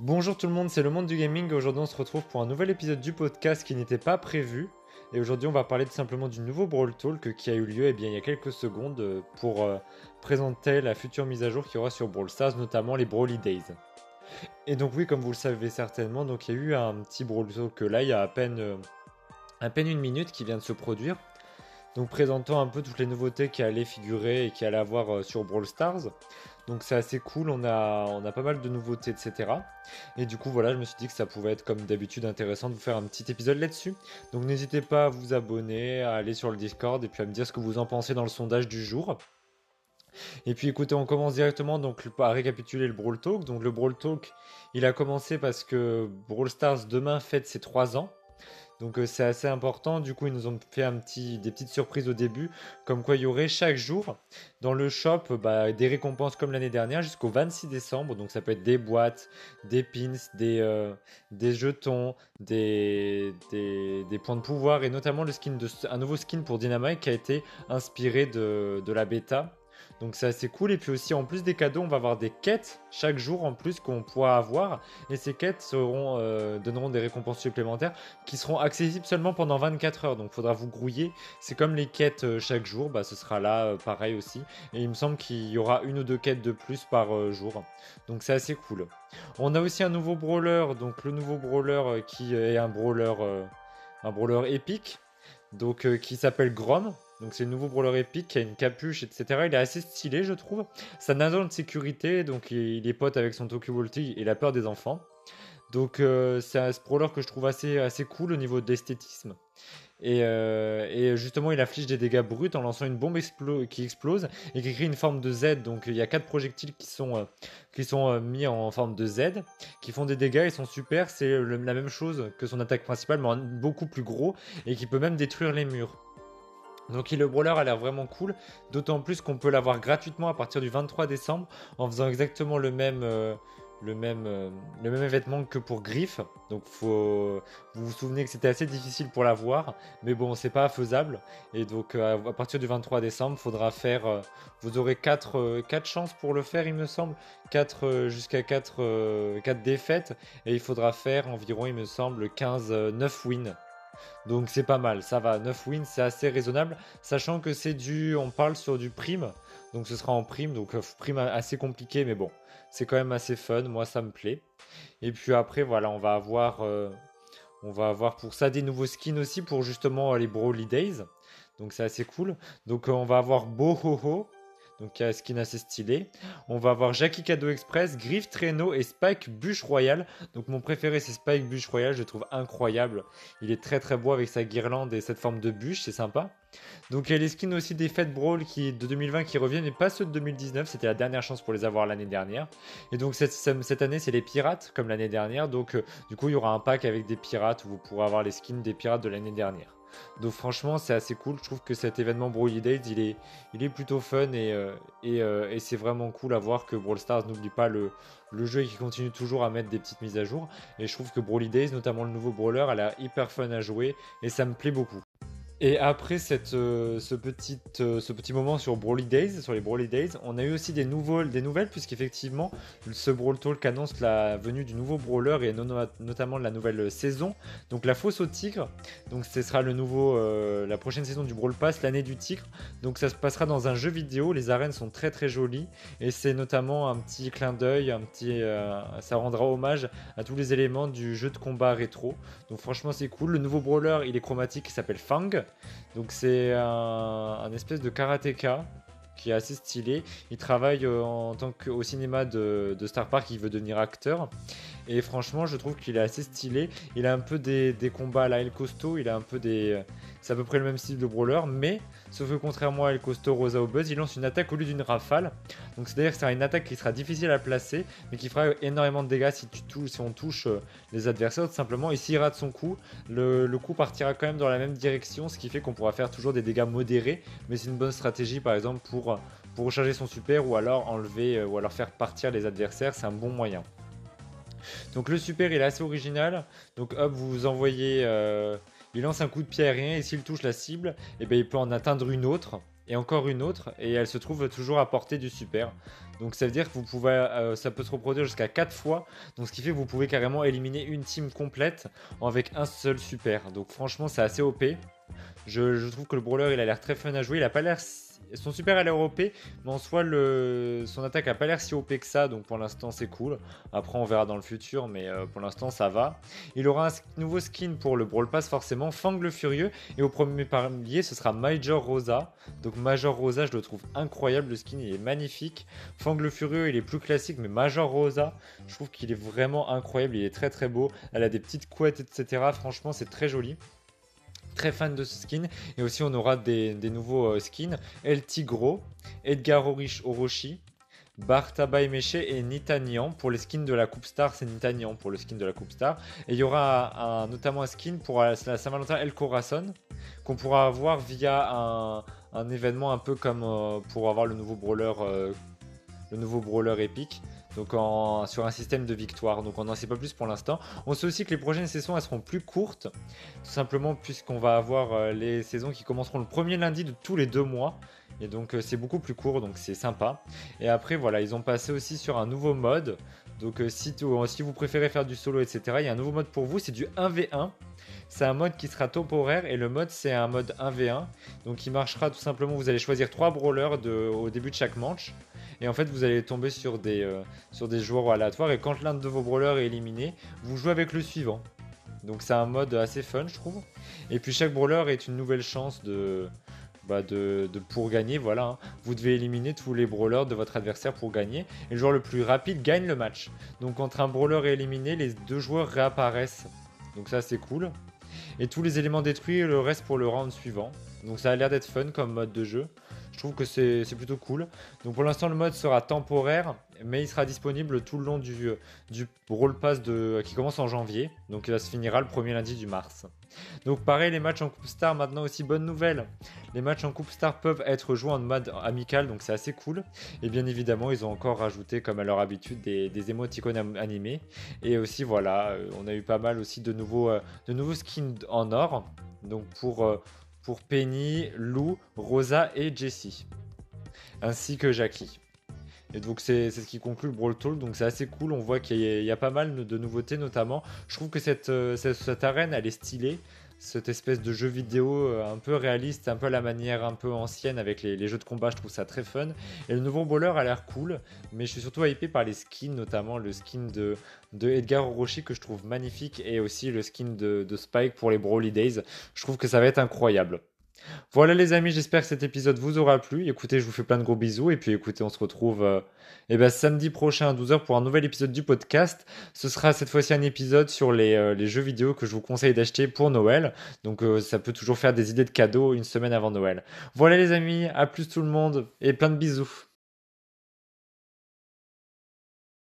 Bonjour tout le monde, c'est le monde du gaming. Aujourd'hui, on se retrouve pour un nouvel épisode du podcast qui n'était pas prévu. Et aujourd'hui, on va parler tout simplement du nouveau Brawl Talk qui a eu lieu eh bien, il y a quelques secondes euh, pour euh, présenter la future mise à jour qu'il y aura sur Brawl Stars, notamment les Brawly Days. Et donc, oui, comme vous le savez certainement, donc il y a eu un petit Brawl Talk là, il y a à peine, euh, à peine une minute qui vient de se produire. Donc, présentant un peu toutes les nouveautés qui allaient figurer et qui allaient avoir sur Brawl Stars. Donc c'est assez cool, on a, pas mal de nouveautés, etc. Et du coup, voilà, je me suis dit que ça pouvait être comme d'habitude intéressant de vous faire un petit épisode là-dessus. Donc n'hésitez pas à vous abonner, à aller sur le Discord et puis à me dire ce que vous en pensez dans le sondage du jour. Et puis écoutez, on commence directement donc à récapituler le Brawl Talk. Donc le Brawl Talk, il a commencé parce que Brawl Stars demain fête ses 3 ans. Donc euh, c'est assez important. Du coup, ils nous ont fait des petites surprises au début, comme quoi il y aurait chaque jour dans le shop bah, des récompenses comme l'année dernière jusqu'au 26 décembre. Donc ça peut être des boîtes, des pins, des, euh, jetons, des, points de pouvoir et notamment un nouveau skin pour Dynamite qui a été inspiré de la bêta donc c'est assez cool. Et puis aussi, en plus des cadeaux, on va avoir des quêtes chaque jour en plus qu'on pourra avoir. Et ces quêtes euh, donneront des récompenses supplémentaires qui seront accessibles seulement pendant 24 heures. Donc faudra vous grouiller. C'est comme les quêtes euh, chaque jour. Bah, ce sera là euh, pareil aussi. Et il me semble qu'il y aura une ou deux quêtes de plus par jour. Donc c'est assez cool. On a aussi un nouveau brawler. Donc le nouveau brawler qui est un brawler, un brawler épique. Donc qui s'appelle Grom. Donc c'est le nouveau brawler épique qui a une capuche, etc. Il est assez stylé, je trouve. Ça n'a de sécurité, donc il est pote avec son Tokyo Volti et la peur des enfants. Donc euh, c'est un brawler que je trouve assez, assez cool au niveau de l'esthétisme. Euh, et, justement, il affiche des dégâts bruts en lançant une bombe qui explose et qui crée une forme de Z. Donc il y a quatre projectiles qui sont, euh, qui sont mis en forme de Z, qui font des dégâts, ils sont super. C'est la même chose que son attaque principale, mais beaucoup plus gros et qui peut même détruire les murs. Donc le brawler a l'air vraiment cool, d'autant plus qu'on peut l'avoir gratuitement à partir du 23 décembre en faisant exactement le même, euh, euh, événement que pour Griff. Donc vous vous souvenez que c'était assez difficile pour l'avoir, mais bon c'est pas faisable. Et donc euh, à partir du 23 décembre, faudra faire, vous aurez 4, 4 chances pour le faire il me semble, 4 jusqu'à 4, 4 défaites, et il faudra faire environ il me semble 15, 9 wins. Donc c'est pas mal, ça va. 9 wins, c'est assez raisonnable, sachant que c'est du. On parle sur du prime, donc ce sera en prime, donc euh, prime assez compliqué, mais bon, c'est quand même assez fun, moi ça me plaît. Et puis après, voilà, on va avoir. Euh, on va avoir pour ça des nouveaux skins aussi pour justement les Broly Days. Donc c'est assez cool. Donc euh, on va avoir Bohoho, donc il y a un skin assez stylé. On va avoir Jackie Cadeau Express, Griff Traîneau et Spike Bûche Royale. Donc mon préféré c'est Spike Bûche Royale, je le trouve incroyable. Il est très très beau avec sa guirlande et cette forme de bûche, c'est sympa. Donc il y a les skins aussi des fêtes Brawl qui, de 2020 qui reviennent et pas ceux de 2019, c'était la dernière chance pour les avoir l'année dernière. Et donc cette, cette année c'est les pirates comme l'année dernière, donc euh, du coup il y aura un pack avec des pirates où vous pourrez avoir les skins des pirates de l'année dernière. Donc franchement, c'est assez cool. Je trouve que cet événement Broly Days, il est, plutôt fun et, euh, euh, et, c'est vraiment cool à voir que Brawl Stars n'oublie pas le, jeu et qu'il continue toujours à mettre des petites mises à jour. Et je trouve que Broly Days, notamment le nouveau Brawler, a l'air hyper fun à jouer et ça me plaît beaucoup. Et après cette, euh, ce, petit, euh, ce petit moment sur Broly Days, sur les Broly Days, on a eu aussi des, nouveaux, des nouvelles, puisqu'effectivement, ce Brawl Talk annonce la venue du nouveau Brawler et notamment de la nouvelle saison. Donc la fosse au tigre, donc ce sera le nouveau, euh, la prochaine saison du Brawl Pass, l'année du tigre. Donc ça se passera dans un jeu vidéo, les arènes sont très très jolies, et c'est notamment un petit clin d'œil, un petit, ça rendra hommage à tous les éléments du jeu de combat rétro. Donc franchement c'est cool. Le nouveau Brawler, il est chromatique, il s'appelle Fang. Donc c'est un, espèce de karatéka qui est assez stylé. Il travaille euh, qu'au cinéma de, Star Park, il veut devenir acteur. Et franchement, je trouve qu'il est assez stylé. Il a un peu des, combats à la El Costo, il a un peu des. C'est à peu près le même style de brawler, mais sauf que contrairement à El Costo, Rosa ou Buzz, il lance une attaque au lieu d'une rafale. Donc c'est-à-dire que c'est une attaque qui sera difficile à placer, mais qui fera énormément de dégâts si, tu touches, si on touche euh, les adversaires, tout simplement. Et s'il rate son coup, le, coup partira quand même dans la même direction, ce qui fait qu'on pourra faire toujours des dégâts modérés, mais c'est une bonne stratégie par exemple pour, pour recharger son super ou alors enlever euh, ou alors faire partir les adversaires, c'est un bon moyen. Donc le super il est assez original. Donc hop, vous envoyez, euh, il lance un coup de pied aérien et s'il touche la cible, eh ben, il peut en atteindre une autre. et encore une autre, et elle se trouve toujours à portée du super. Donc ça veut dire que vous pouvez, euh, ça peut se reproduire jusqu'à 4 fois, donc ce qui fait que vous pouvez carrément éliminer une team complète avec un seul super. Donc franchement c'est assez OP. Je, je, trouve que le brawler il a l'air très fun à jouer, il a pas l'air son super a l'air OP, mais en soi, son attaque a pas l'air si OP que ça, donc pour l'instant c'est cool. Après, on verra dans le futur, mais euh, pour l'instant ça va. Il aura un nouveau skin pour le Brawl Pass, forcément, Fang le Furieux, et au premier parmi ce sera Major Rosa. Donc Major Rosa, je le trouve incroyable, le skin il est magnifique. Fang le Furieux, il est plus classique, mais Major Rosa, je trouve qu'il est vraiment incroyable, il est très très beau. Elle a des petites couettes, etc. Franchement, c'est très joli très fan de ce skin. Et aussi, on aura des, nouveaux euh, skins El Tigro, Edgar Orochi, Bartaba Emeche et Nitanian. Pour les skins de la Coupe Star, c'est Nitanian pour le skin de la Coupe Star. Et il y aura notamment un skin pour la Saint-Valentin El Corazon qu'on pourra avoir via un, événement un peu comme euh, pour avoir le nouveau brawler, euh, le nouveau brawler épique donc sur un système de victoire. Donc on n'en sait pas plus pour l'instant. On sait aussi que les prochaines saisons elles seront plus courtes, tout simplement puisqu'on va avoir euh, les saisons qui commenceront le premier lundi de tous les deux mois. Et donc euh, c'est beaucoup plus court, donc c'est sympa. Et après voilà, ils ont passé aussi sur un nouveau mode. Donc euh, si, vous préférez faire du solo, etc., il y a un nouveau mode pour vous, c'est du 1v1. C'est un mode qui sera temporaire et le mode c'est un mode 1v1. Donc il marchera tout simplement, vous allez choisir trois brawlers de, au début de chaque manche. Et en fait, vous allez tomber sur des, euh, sur des joueurs aléatoires. Et quand l'un de vos brawlers est éliminé, vous jouez avec le suivant. Donc c'est un mode assez fun, je trouve. Et puis chaque brawler est une nouvelle chance de, bah pour gagner. Voilà, hein. vous devez éliminer tous les brawlers de votre adversaire pour gagner. Et le joueur le plus rapide gagne le match. Donc quand un brawler est éliminé, les deux joueurs réapparaissent. Donc ça c'est cool. Et tous les éléments détruits, le reste pour le round suivant. Donc ça a l'air d'être fun comme mode de jeu. Je trouve que c'est plutôt cool. Donc pour l'instant, le mode sera temporaire, mais il sera disponible tout le long du, du Brawl Pass de, qui commence en janvier. Donc il se finira le premier lundi du mars. Donc pareil, les matchs en Coupe Star, maintenant aussi, bonne nouvelle. Les matchs en Coupe Star peuvent être joués en mode amical, donc c'est assez cool. Et bien évidemment, ils ont encore rajouté, comme à leur habitude, des, des émoticônes animés. Et aussi, voilà, euh, on a eu pas mal aussi de nouveaux, euh, de nouveaux skins en or. Donc pour euh, pour Penny, Lou, Rosa et Jessie, ainsi que Jackie. Et donc c'est ce qui conclut le Brawl Talk, donc c'est assez cool, on voit qu'il y, a pas mal de nouveautés notamment. Je trouve que cette, euh, cette arène elle est stylée, cette espèce de jeu vidéo euh, un peu réaliste, un peu à la manière un peu ancienne avec les, jeux de combat, je trouve ça très fun. Et le nouveau brawler a l'air cool, mais je suis surtout hypé par les skins, notamment le skin de, Edgar Orochi que je trouve magnifique et aussi le skin de, de Spike pour les Brawly Days. Je trouve que ça va être incroyable. Voilà les amis, j'espère que cet épisode vous aura plu. Écoutez, je vous fais plein de gros bisous et puis écoutez, on se retrouve euh, eh ben, samedi prochain à 12h pour un nouvel épisode du podcast. Ce sera cette fois-ci un épisode sur les, euh, jeux vidéo que je vous conseille d'acheter pour Noël. Donc euh, ça peut toujours faire des idées de cadeaux une semaine avant Noël. Voilà les amis, à plus tout le monde et plein de bisous.